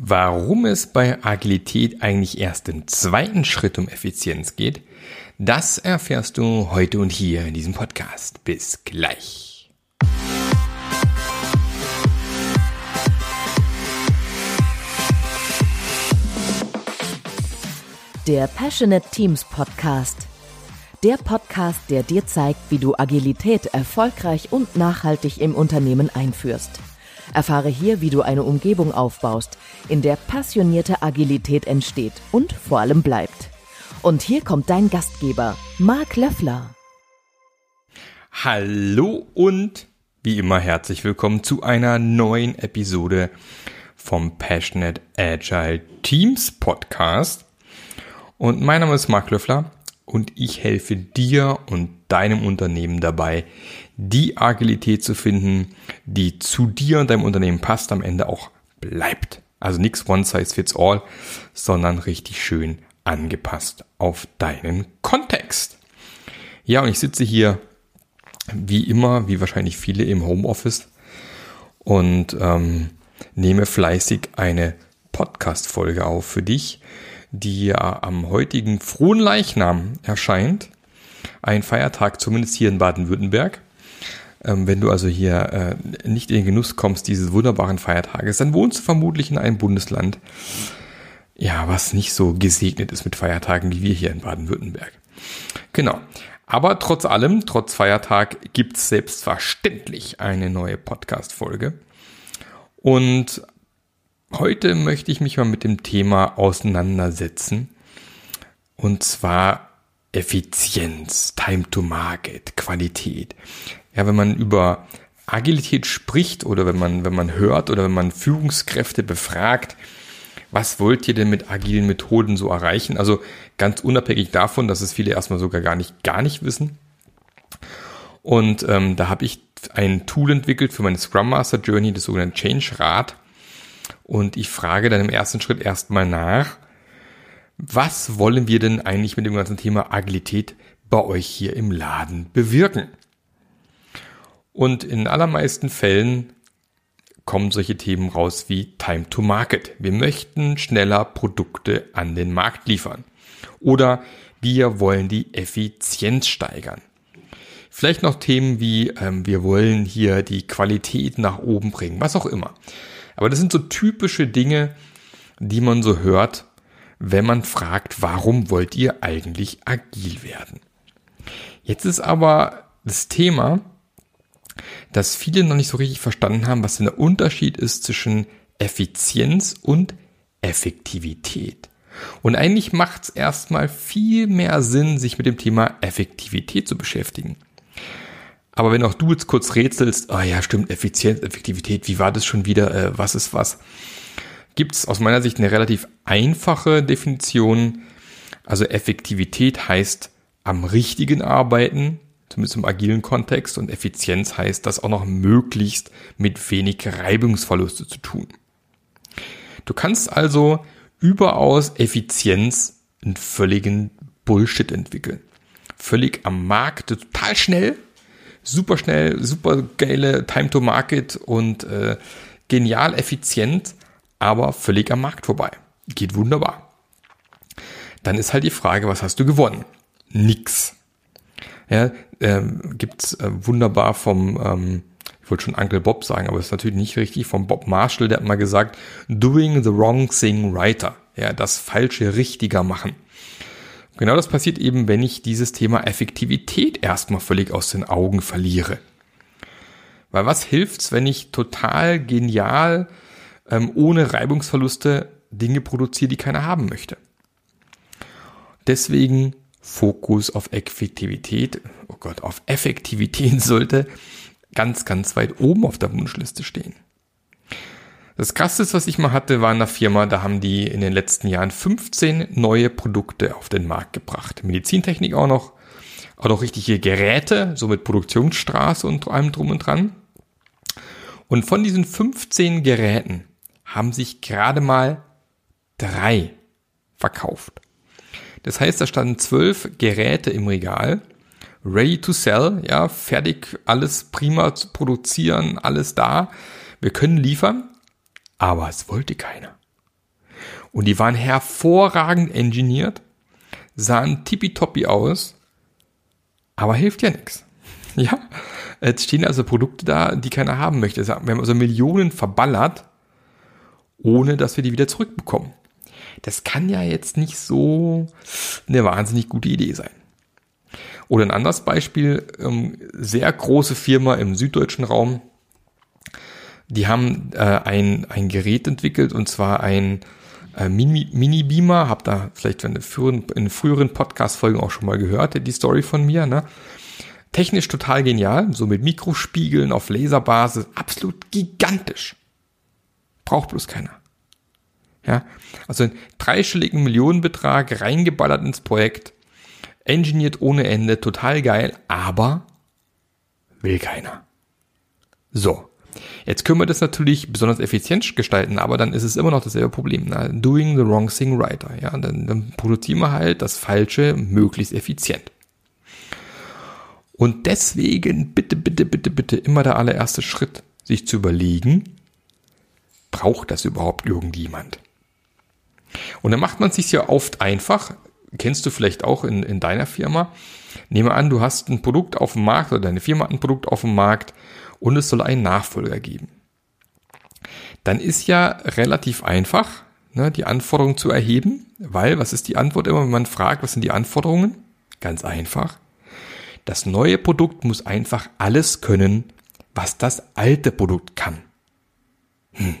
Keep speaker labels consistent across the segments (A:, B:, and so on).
A: Warum es bei Agilität eigentlich erst im zweiten Schritt um Effizienz geht, das erfährst du heute und hier in diesem Podcast. Bis gleich.
B: Der Passionate Teams Podcast. Der Podcast, der dir zeigt, wie du Agilität erfolgreich und nachhaltig im Unternehmen einführst. Erfahre hier, wie du eine Umgebung aufbaust, in der passionierte Agilität entsteht und vor allem bleibt. Und hier kommt dein Gastgeber, Marc Löffler.
A: Hallo und wie immer herzlich willkommen zu einer neuen Episode vom Passionate Agile Teams Podcast. Und mein Name ist Marc Löffler und ich helfe dir und deinem Unternehmen dabei, die Agilität zu finden, die zu dir und deinem Unternehmen passt, am Ende auch bleibt. Also nichts One Size Fits All, sondern richtig schön angepasst auf deinen Kontext. Ja, und ich sitze hier wie immer, wie wahrscheinlich viele im Homeoffice und ähm, nehme fleißig eine Podcast-Folge auf für dich, die ja am heutigen frohen Leichnam erscheint. Ein Feiertag, zumindest hier in Baden-Württemberg. Ähm, wenn du also hier äh, nicht in den Genuss kommst dieses wunderbaren Feiertages, dann wohnst du vermutlich in einem Bundesland, ja, was nicht so gesegnet ist mit Feiertagen wie wir hier in Baden-Württemberg. Genau. Aber trotz allem, trotz Feiertag, gibt's selbstverständlich eine neue Podcast-Folge. Und heute möchte ich mich mal mit dem Thema auseinandersetzen. Und zwar Effizienz, Time to Market, Qualität ja, wenn man über Agilität spricht oder wenn man, wenn man hört oder wenn man Führungskräfte befragt, was wollt ihr denn mit agilen Methoden so erreichen? Also ganz unabhängig davon, dass es viele erstmal sogar gar nicht, gar nicht wissen. Und ähm, da habe ich ein Tool entwickelt für meine Scrum Master Journey, das sogenannte Change Rad. Und ich frage dann im ersten Schritt erstmal nach, was wollen wir denn eigentlich mit dem ganzen Thema Agilität bei euch hier im Laden bewirken? Und in allermeisten Fällen kommen solche Themen raus wie Time to Market. Wir möchten schneller Produkte an den Markt liefern. Oder wir wollen die Effizienz steigern. Vielleicht noch Themen wie ähm, wir wollen hier die Qualität nach oben bringen, was auch immer. Aber das sind so typische Dinge, die man so hört, wenn man fragt, warum wollt ihr eigentlich agil werden? Jetzt ist aber das Thema, dass viele noch nicht so richtig verstanden haben, was denn der Unterschied ist zwischen Effizienz und Effektivität. Und eigentlich macht es erstmal viel mehr Sinn, sich mit dem Thema Effektivität zu beschäftigen. Aber wenn auch du jetzt kurz rätselst, ah oh ja, stimmt, Effizienz, Effektivität, wie war das schon wieder, äh, was ist was, gibt es aus meiner Sicht eine relativ einfache Definition. Also Effektivität heißt am richtigen Arbeiten, zumindest im agilen Kontext. Und Effizienz heißt, das auch noch möglichst mit wenig Reibungsverluste zu tun. Du kannst also überaus Effizienz in völligen Bullshit entwickeln. Völlig am Markt, total schnell, super schnell, super geile Time to Market und äh, genial effizient, aber völlig am Markt vorbei. Geht wunderbar. Dann ist halt die Frage, was hast du gewonnen? Nix. Ja, ähm, gibt's äh, wunderbar vom, ähm, ich wollte schon Uncle Bob sagen, aber ist natürlich nicht richtig, vom Bob Marshall, der hat mal gesagt, doing the wrong thing righter. Ja, das falsche richtiger machen. Genau das passiert eben, wenn ich dieses Thema Effektivität erstmal völlig aus den Augen verliere. Weil was hilft's, wenn ich total genial, ähm, ohne Reibungsverluste Dinge produziere, die keiner haben möchte? Deswegen Fokus auf Effektivität, oh Gott, auf Effektivität sollte ganz, ganz weit oben auf der Wunschliste stehen. Das krasseste, was ich mal hatte, war in einer Firma, da haben die in den letzten Jahren 15 neue Produkte auf den Markt gebracht. Medizintechnik auch noch, auch noch richtige Geräte, so mit Produktionsstraße und allem drum und dran. Und von diesen 15 Geräten haben sich gerade mal drei verkauft. Das heißt, da standen zwölf Geräte im Regal, ready to sell, ja, fertig, alles prima zu produzieren, alles da. Wir können liefern, aber es wollte keiner. Und die waren hervorragend engineert, sahen tippitoppi aus, aber hilft ja nichts. Ja, jetzt stehen also Produkte da, die keiner haben möchte. Wir haben also Millionen verballert, ohne dass wir die wieder zurückbekommen. Das kann ja jetzt nicht so eine wahnsinnig gute Idee sein. Oder ein anderes Beispiel, ähm, sehr große Firma im süddeutschen Raum, die haben äh, ein, ein Gerät entwickelt und zwar ein äh, Mini-Beamer, hab da vielleicht in früheren, in früheren Podcast-Folgen auch schon mal gehört, die Story von mir, ne? Technisch total genial, so mit Mikrospiegeln auf Laserbasis, absolut gigantisch. Braucht bloß keiner. Ja, also einen dreistelligen Millionenbetrag reingeballert ins Projekt, engineert ohne Ende, total geil, aber will keiner. So. Jetzt können wir das natürlich besonders effizient gestalten, aber dann ist es immer noch dasselbe Problem. Na, doing the wrong thing right. Ja, dann, dann produzieren wir halt das Falsche möglichst effizient. Und deswegen bitte, bitte, bitte, bitte immer der allererste Schritt, sich zu überlegen, braucht das überhaupt irgendjemand? Und dann macht man es sich ja oft einfach, kennst du vielleicht auch in, in deiner Firma. Nehme an, du hast ein Produkt auf dem Markt oder deine Firma hat ein Produkt auf dem Markt und es soll einen Nachfolger geben. Dann ist ja relativ einfach, ne, die Anforderungen zu erheben, weil was ist die Antwort immer, wenn man fragt, was sind die Anforderungen? Ganz einfach. Das neue Produkt muss einfach alles können, was das alte Produkt kann. Hm.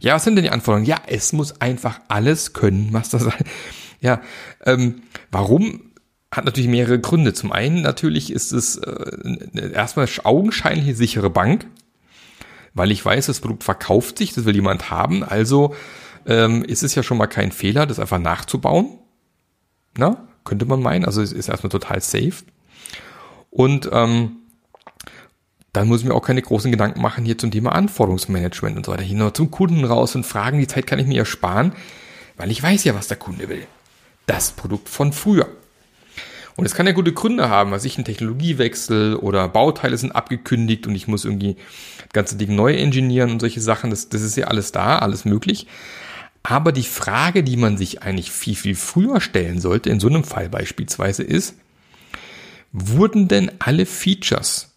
A: Ja, was sind denn die Anforderungen? Ja, es muss einfach alles können, was das. Ja, ähm, warum? Hat natürlich mehrere Gründe. Zum einen natürlich ist es äh, erstmal augenscheinlich sichere Bank, weil ich weiß, das Produkt verkauft sich, das will jemand haben. Also ähm, ist es ja schon mal kein Fehler, das einfach nachzubauen. Na, könnte man meinen. Also es ist erstmal total safe. Und ähm, dann muss ich mir auch keine großen Gedanken machen hier zum Thema Anforderungsmanagement und so weiter. Hier nur zum Kunden raus und fragen, die Zeit kann ich mir ersparen, weil ich weiß ja, was der Kunde will. Das Produkt von früher. Und es kann ja gute Gründe haben, was ich ein Technologiewechsel oder Bauteile sind abgekündigt und ich muss irgendwie ganze Dinge neu engineieren und solche Sachen. Das, das ist ja alles da, alles möglich. Aber die Frage, die man sich eigentlich viel, viel früher stellen sollte, in so einem Fall beispielsweise, ist, wurden denn alle Features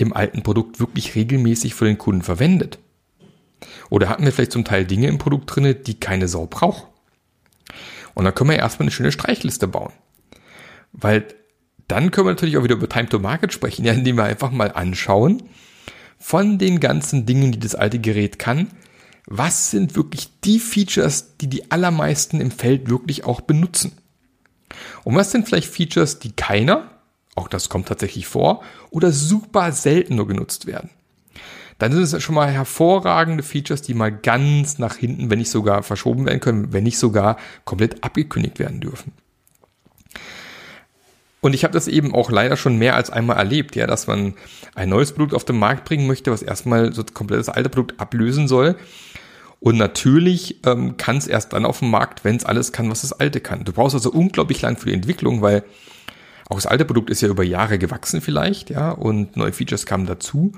A: im alten Produkt wirklich regelmäßig für den Kunden verwendet? Oder hatten wir vielleicht zum Teil Dinge im Produkt drinne, die keine Sau braucht? Und dann können wir erstmal eine schöne Streichliste bauen. Weil dann können wir natürlich auch wieder über Time to Market sprechen, ja, indem wir einfach mal anschauen, von den ganzen Dingen, die das alte Gerät kann, was sind wirklich die Features, die die allermeisten im Feld wirklich auch benutzen? Und was sind vielleicht Features, die keiner, auch das kommt tatsächlich vor, oder super selten nur genutzt werden. Dann sind es schon mal hervorragende Features, die mal ganz nach hinten, wenn nicht sogar verschoben werden können, wenn nicht sogar komplett abgekündigt werden dürfen. Und ich habe das eben auch leider schon mehr als einmal erlebt, ja, dass man ein neues Produkt auf den Markt bringen möchte, was erstmal so komplett das alte Produkt ablösen soll. Und natürlich ähm, kann es erst dann auf dem Markt, wenn es alles kann, was das alte kann. Du brauchst also unglaublich lang für die Entwicklung, weil auch das alte Produkt ist ja über Jahre gewachsen vielleicht, ja, und neue Features kamen dazu.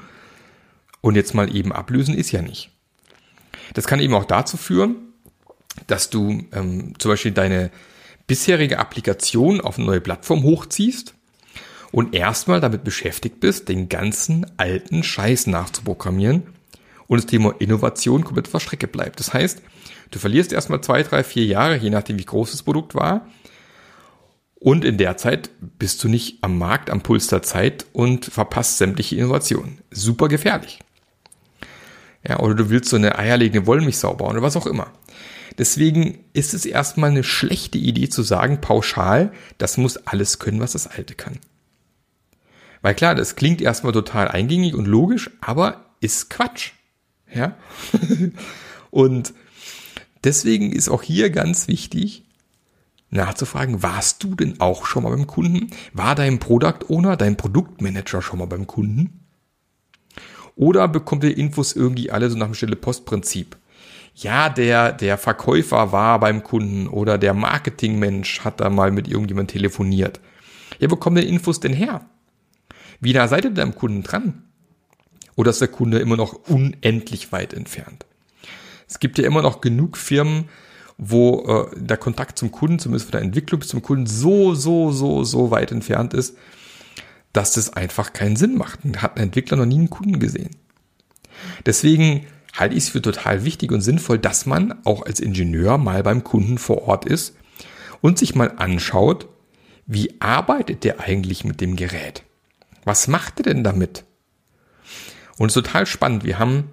A: Und jetzt mal eben ablösen ist ja nicht. Das kann eben auch dazu führen, dass du ähm, zum Beispiel deine bisherige Applikation auf eine neue Plattform hochziehst und erstmal damit beschäftigt bist, den ganzen alten Scheiß nachzuprogrammieren und das Thema Innovation komplett auf Strecke bleibt. Das heißt, du verlierst erstmal zwei, drei, vier Jahre, je nachdem wie groß das Produkt war, und in der Zeit bist du nicht am Markt, am Puls der Zeit und verpasst sämtliche Innovationen. Super gefährlich. Ja, oder du willst so eine eierlegende Wollmilchsau bauen oder was auch immer. Deswegen ist es erstmal eine schlechte Idee zu sagen, pauschal, das muss alles können, was das Alte kann. Weil klar, das klingt erstmal total eingängig und logisch, aber ist Quatsch. Ja? und deswegen ist auch hier ganz wichtig, nachzufragen, warst du denn auch schon mal beim Kunden? War dein Product Owner, dein Produktmanager schon mal beim Kunden? Oder bekommt ihr Infos irgendwie alle so nach dem Stille-Post-Prinzip? Ja, der, der Verkäufer war beim Kunden oder der Marketingmensch hat da mal mit irgendjemand telefoniert. Ja, wo kommen die Infos denn her? Wie nah seid ihr denn am Kunden dran? Oder ist der Kunde immer noch unendlich weit entfernt? Es gibt ja immer noch genug Firmen, wo äh, der Kontakt zum Kunden, zumindest von der Entwicklung bis zum Kunden, so, so, so, so weit entfernt ist, dass das einfach keinen Sinn macht. Hat ein Entwickler noch nie einen Kunden gesehen. Deswegen halte ich es für total wichtig und sinnvoll, dass man auch als Ingenieur mal beim Kunden vor Ort ist und sich mal anschaut, wie arbeitet der eigentlich mit dem Gerät? Was macht er denn damit? Und es ist total spannend. Wir haben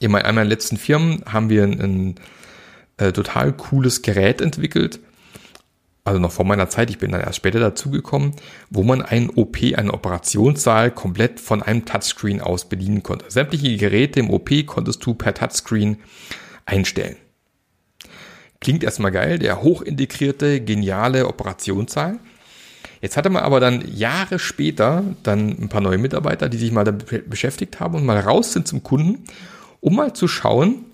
A: in einer meiner letzten Firmen haben wir ein, ein äh, total cooles Gerät entwickelt. Also noch vor meiner Zeit, ich bin dann erst später dazugekommen, wo man einen OP, einen Operationssaal komplett von einem Touchscreen aus bedienen konnte. Sämtliche Geräte im OP konntest du per Touchscreen einstellen. Klingt erstmal geil, der hochintegrierte, geniale Operationssaal. Jetzt hatte man aber dann Jahre später dann ein paar neue Mitarbeiter, die sich mal damit beschäftigt haben und mal raus sind zum Kunden, um mal zu schauen,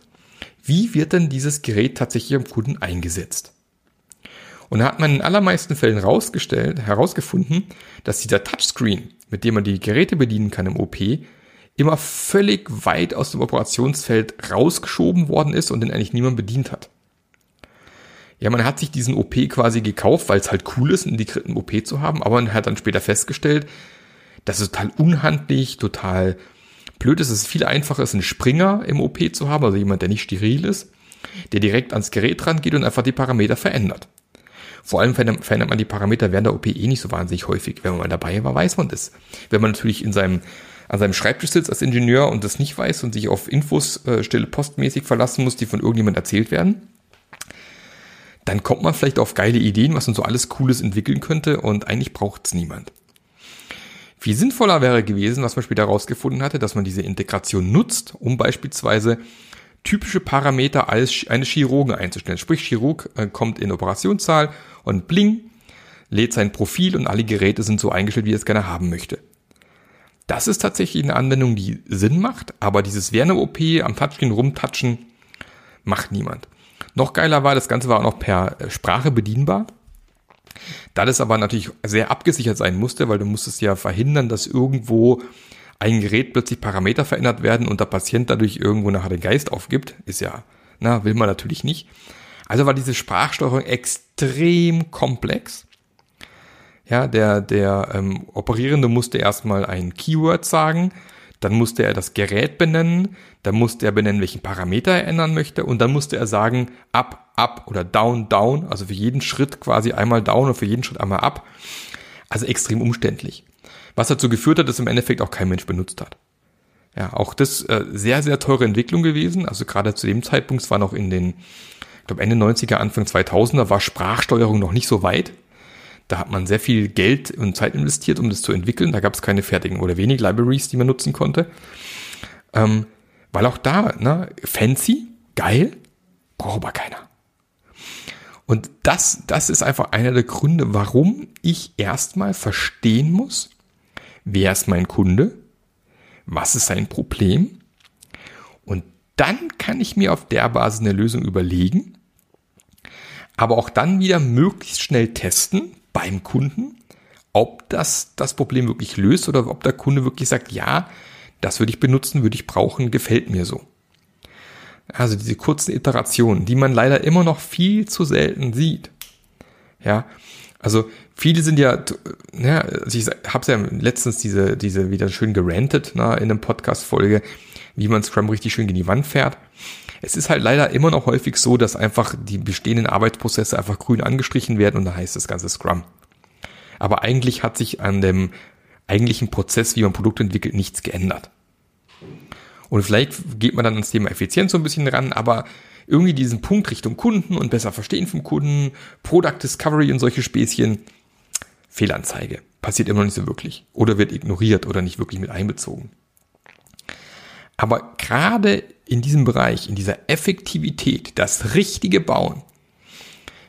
A: wie wird denn dieses Gerät tatsächlich am Kunden eingesetzt? Und da hat man in allermeisten Fällen herausgestellt, herausgefunden, dass dieser Touchscreen, mit dem man die Geräte bedienen kann im OP, immer völlig weit aus dem Operationsfeld rausgeschoben worden ist und den eigentlich niemand bedient hat. Ja, man hat sich diesen OP quasi gekauft, weil es halt cool ist, einen integrierten OP zu haben, aber man hat dann später festgestellt, dass es total unhandlich, total blöd ist. Es ist viel einfacher, einen Springer im OP zu haben, also jemand, der nicht steril ist, der direkt ans Gerät rangeht und einfach die Parameter verändert. Vor allem verändert man die Parameter während der OP eh nicht so wahnsinnig häufig. Wenn man mal dabei war, weiß man das. Wenn man natürlich in seinem, an seinem Schreibtisch sitzt als Ingenieur und das nicht weiß und sich auf Infos äh, stille postmäßig verlassen muss, die von irgendjemand erzählt werden, dann kommt man vielleicht auf geile Ideen, was man so alles Cooles entwickeln könnte und eigentlich braucht es niemand. Viel sinnvoller wäre gewesen, was man später herausgefunden hatte, dass man diese Integration nutzt, um beispielsweise typische Parameter eines, eines Chirurgen einzustellen. Sprich, Chirurg äh, kommt in Operationssaal und bling, lädt sein Profil und alle Geräte sind so eingestellt, wie er es gerne haben möchte. Das ist tatsächlich eine Anwendung, die Sinn macht, aber dieses während OP am Touchscreen rumtatschen macht niemand. Noch geiler war, das Ganze war auch noch per äh, Sprache bedienbar. Da das aber natürlich sehr abgesichert sein musste, weil du musstest ja verhindern, dass irgendwo ein Gerät plötzlich Parameter verändert werden und der Patient dadurch irgendwo nachher den Geist aufgibt, ist ja, na, will man natürlich nicht. Also war diese Sprachsteuerung extrem komplex. Ja, der, der ähm, Operierende musste erstmal ein Keyword sagen, dann musste er das Gerät benennen, dann musste er benennen, welchen Parameter er ändern möchte und dann musste er sagen, up, up oder down, down, also für jeden Schritt quasi einmal down und für jeden Schritt einmal up. Also extrem umständlich. Was dazu geführt hat, dass im Endeffekt auch kein Mensch benutzt hat. Ja, auch das äh, sehr, sehr teure Entwicklung gewesen. Also gerade zu dem Zeitpunkt, es war noch in den, ich glaube Ende 90er, Anfang 2000er, war Sprachsteuerung noch nicht so weit. Da hat man sehr viel Geld und Zeit investiert, um das zu entwickeln. Da gab es keine fertigen oder wenig Libraries, die man nutzen konnte. Ähm, weil auch da, ne, fancy, geil, braucht aber keiner. Und das, das ist einfach einer der Gründe, warum ich erstmal verstehen muss, wer ist mein Kunde, was ist sein Problem und dann kann ich mir auf der Basis eine Lösung überlegen, aber auch dann wieder möglichst schnell testen, beim Kunden, ob das das Problem wirklich löst oder ob der Kunde wirklich sagt, ja, das würde ich benutzen, würde ich brauchen, gefällt mir so. Also diese kurzen Iterationen, die man leider immer noch viel zu selten sieht. Ja, also viele sind ja, ja also ich habe ja letztens diese, diese wieder schön gerantet na, in einem Podcast-Folge, wie man Scrum richtig schön in die Wand fährt. Es ist halt leider immer noch häufig so, dass einfach die bestehenden Arbeitsprozesse einfach grün angestrichen werden und da heißt das ganze Scrum. Aber eigentlich hat sich an dem eigentlichen Prozess, wie man Produkte entwickelt, nichts geändert. Und vielleicht geht man dann ans Thema Effizienz so ein bisschen ran, aber irgendwie diesen Punkt Richtung Kunden und besser verstehen vom Kunden, Product Discovery und solche Späßchen, Fehlanzeige. Passiert immer noch nicht so wirklich. Oder wird ignoriert oder nicht wirklich mit einbezogen. Aber gerade in diesem Bereich, in dieser Effektivität, das richtige Bauen,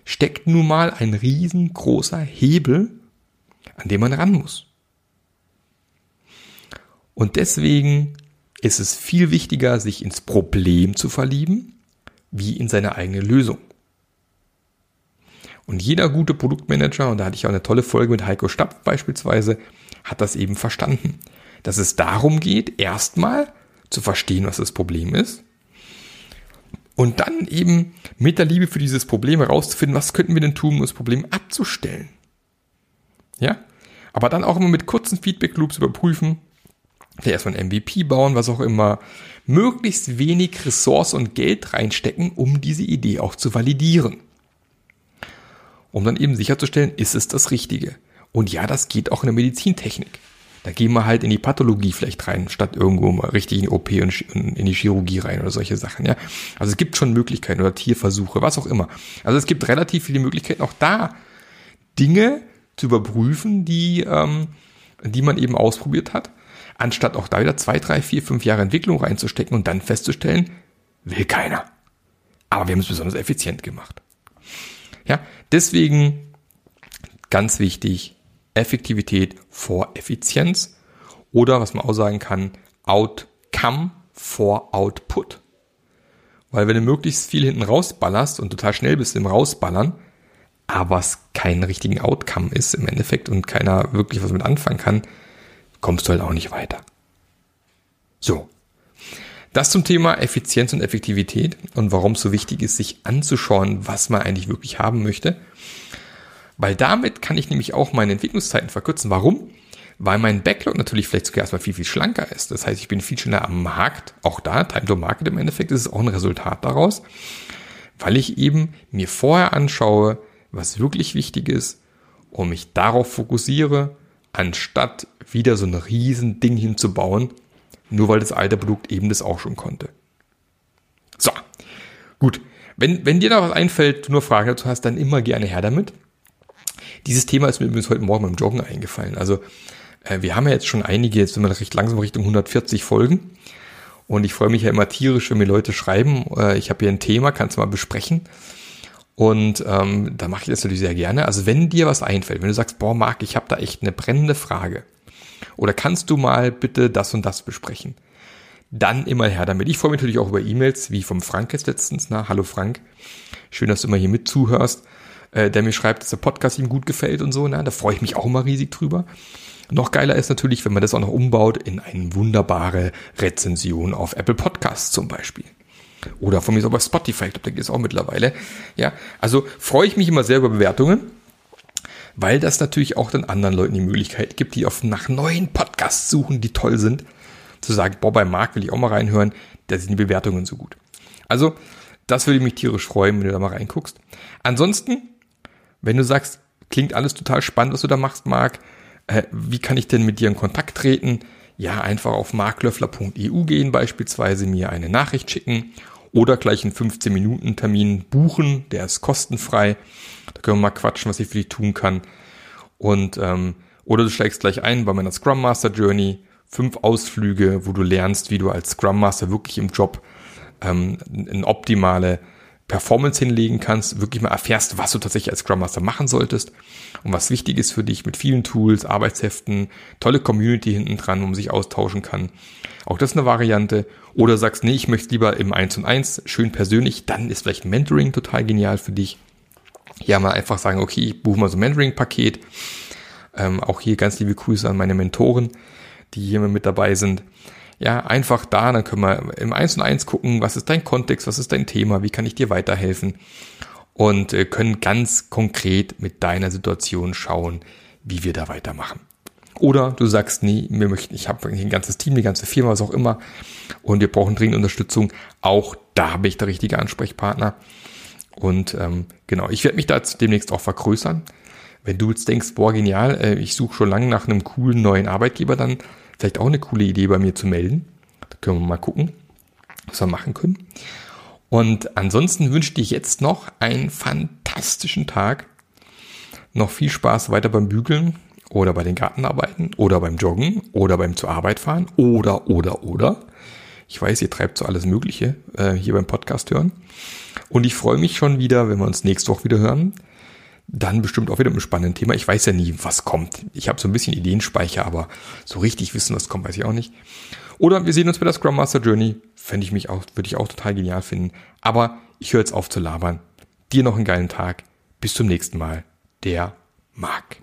A: steckt nun mal ein riesengroßer Hebel, an dem man ran muss. Und deswegen ist es viel wichtiger, sich ins Problem zu verlieben, wie in seine eigene Lösung. Und jeder gute Produktmanager, und da hatte ich auch eine tolle Folge mit Heiko Stapp beispielsweise, hat das eben verstanden, dass es darum geht, erstmal zu verstehen, was das Problem ist Und dann eben mit der Liebe für dieses Problem herauszufinden, was könnten wir denn tun, um das Problem abzustellen. Ja? Aber dann auch immer mit kurzen Feedback-Loops überprüfen, vielleicht erstmal ein MVP bauen, was auch immer, möglichst wenig Ressource und Geld reinstecken, um diese Idee auch zu validieren. Um dann eben sicherzustellen, ist es das Richtige. Und ja, das geht auch in der Medizintechnik. Da gehen wir halt in die Pathologie vielleicht rein, statt irgendwo mal richtig in die OP und in die Chirurgie rein oder solche Sachen, ja. Also es gibt schon Möglichkeiten oder Tierversuche, was auch immer. Also es gibt relativ viele Möglichkeiten, auch da Dinge zu überprüfen, die, ähm, die man eben ausprobiert hat, anstatt auch da wieder zwei, drei, vier, fünf Jahre Entwicklung reinzustecken und dann festzustellen, will keiner. Aber wir haben es besonders effizient gemacht. Ja, deswegen ganz wichtig, Effektivität vor Effizienz oder was man auch sagen kann, Outcome vor Output. Weil wenn du möglichst viel hinten rausballerst und total schnell bist im Rausballern, aber es keinen richtigen Outcome ist im Endeffekt und keiner wirklich was mit anfangen kann, kommst du halt auch nicht weiter. So. Das zum Thema Effizienz und Effektivität und warum es so wichtig ist, sich anzuschauen, was man eigentlich wirklich haben möchte. Weil damit kann ich nämlich auch meine Entwicklungszeiten verkürzen. Warum? Weil mein Backlog natürlich vielleicht sogar erstmal viel, viel schlanker ist. Das heißt, ich bin viel schneller am Markt. Auch da, Time to Market im Endeffekt ist es auch ein Resultat daraus. Weil ich eben mir vorher anschaue, was wirklich wichtig ist und mich darauf fokussiere, anstatt wieder so ein riesen Ding hinzubauen, nur weil das alte Produkt eben das auch schon konnte. So, gut. Wenn, wenn dir da was einfällt, du nur Fragen dazu hast, dann immer gerne her damit. Dieses Thema ist mir übrigens heute Morgen beim Joggen eingefallen. Also äh, wir haben ja jetzt schon einige, jetzt sind wir recht langsam Richtung 140 Folgen. Und ich freue mich ja immer tierisch, wenn mir Leute schreiben, äh, ich habe hier ein Thema, kannst du mal besprechen. Und ähm, da mache ich das natürlich sehr gerne. Also wenn dir was einfällt, wenn du sagst, boah, Marc, ich habe da echt eine brennende Frage. Oder kannst du mal bitte das und das besprechen? Dann immer her damit. Ich freue mich natürlich auch über E-Mails, wie vom Frank jetzt letztens. Na, hallo Frank. Schön, dass du immer hier mit zuhörst äh, der mir schreibt, dass der Podcast ihm gut gefällt und so. Ne? Da freue ich mich auch immer riesig drüber. Noch geiler ist natürlich, wenn man das auch noch umbaut in eine wunderbare Rezension auf Apple Podcasts zum Beispiel. Oder von mir so bei Spotify, ich glaube, da geht es auch mittlerweile. Ja, also freue ich mich immer sehr über Bewertungen, weil das natürlich auch dann anderen Leuten die Möglichkeit gibt, die auf nach neuen Podcasts suchen, die toll sind, zu sagen, boah, bei Marc will ich auch mal reinhören, da sind die Bewertungen so gut. Also, das würde mich tierisch freuen, wenn du da mal reinguckst. Ansonsten wenn du sagst, klingt alles total spannend, was du da machst, Marc, äh, wie kann ich denn mit dir in Kontakt treten? Ja, einfach auf marklöffler.eu gehen, beispielsweise mir eine Nachricht schicken oder gleich einen 15-Minuten-Termin buchen, der ist kostenfrei. Da können wir mal quatschen, was ich für dich tun kann. Und ähm, oder du steigst gleich ein bei meiner Scrum Master Journey, fünf Ausflüge, wo du lernst, wie du als Scrum Master wirklich im Job ähm, eine optimale Performance hinlegen kannst, wirklich mal erfährst, was du tatsächlich als Scrum Master machen solltest und was wichtig ist für dich mit vielen Tools, Arbeitsheften, tolle Community hinten dran, wo man sich austauschen kann. Auch das ist eine Variante. Oder sagst, nee, ich möchte lieber im 1 und 1, schön persönlich, dann ist vielleicht Mentoring total genial für dich. Ja, mal einfach sagen, okay, ich buche mal so ein Mentoring-Paket. Ähm, auch hier ganz liebe Grüße an meine Mentoren, die hier mit dabei sind. Ja, einfach da, dann können wir im Eins und Eins gucken, was ist dein Kontext, was ist dein Thema, wie kann ich dir weiterhelfen und äh, können ganz konkret mit deiner Situation schauen, wie wir da weitermachen. Oder du sagst, nee, wir möchten, ich habe ein ganzes Team, die ganze Firma, was auch immer, und wir brauchen dringend Unterstützung. Auch da bin ich der richtige Ansprechpartner. Und ähm, genau, ich werde mich da demnächst auch vergrößern. Wenn du jetzt denkst, boah, genial, äh, ich suche schon lange nach einem coolen neuen Arbeitgeber, dann vielleicht auch eine coole Idee bei mir zu melden. Da können wir mal gucken, was wir machen können. Und ansonsten wünsche ich jetzt noch einen fantastischen Tag. Noch viel Spaß weiter beim Bügeln oder bei den Gartenarbeiten oder beim Joggen oder beim zur Arbeit fahren oder, oder, oder. Ich weiß, ihr treibt so alles Mögliche äh, hier beim Podcast hören. Und ich freue mich schon wieder, wenn wir uns nächste Woche wieder hören dann bestimmt auch wieder ein spannendes Thema. Ich weiß ja nie, was kommt. Ich habe so ein bisschen Ideenspeicher, aber so richtig wissen, was kommt, weiß ich auch nicht. Oder wir sehen uns bei der Scrum Master Journey. Fände ich mich auch, würde ich auch total genial finden. Aber ich höre jetzt auf zu labern. Dir noch einen geilen Tag. Bis zum nächsten Mal. Der Marc.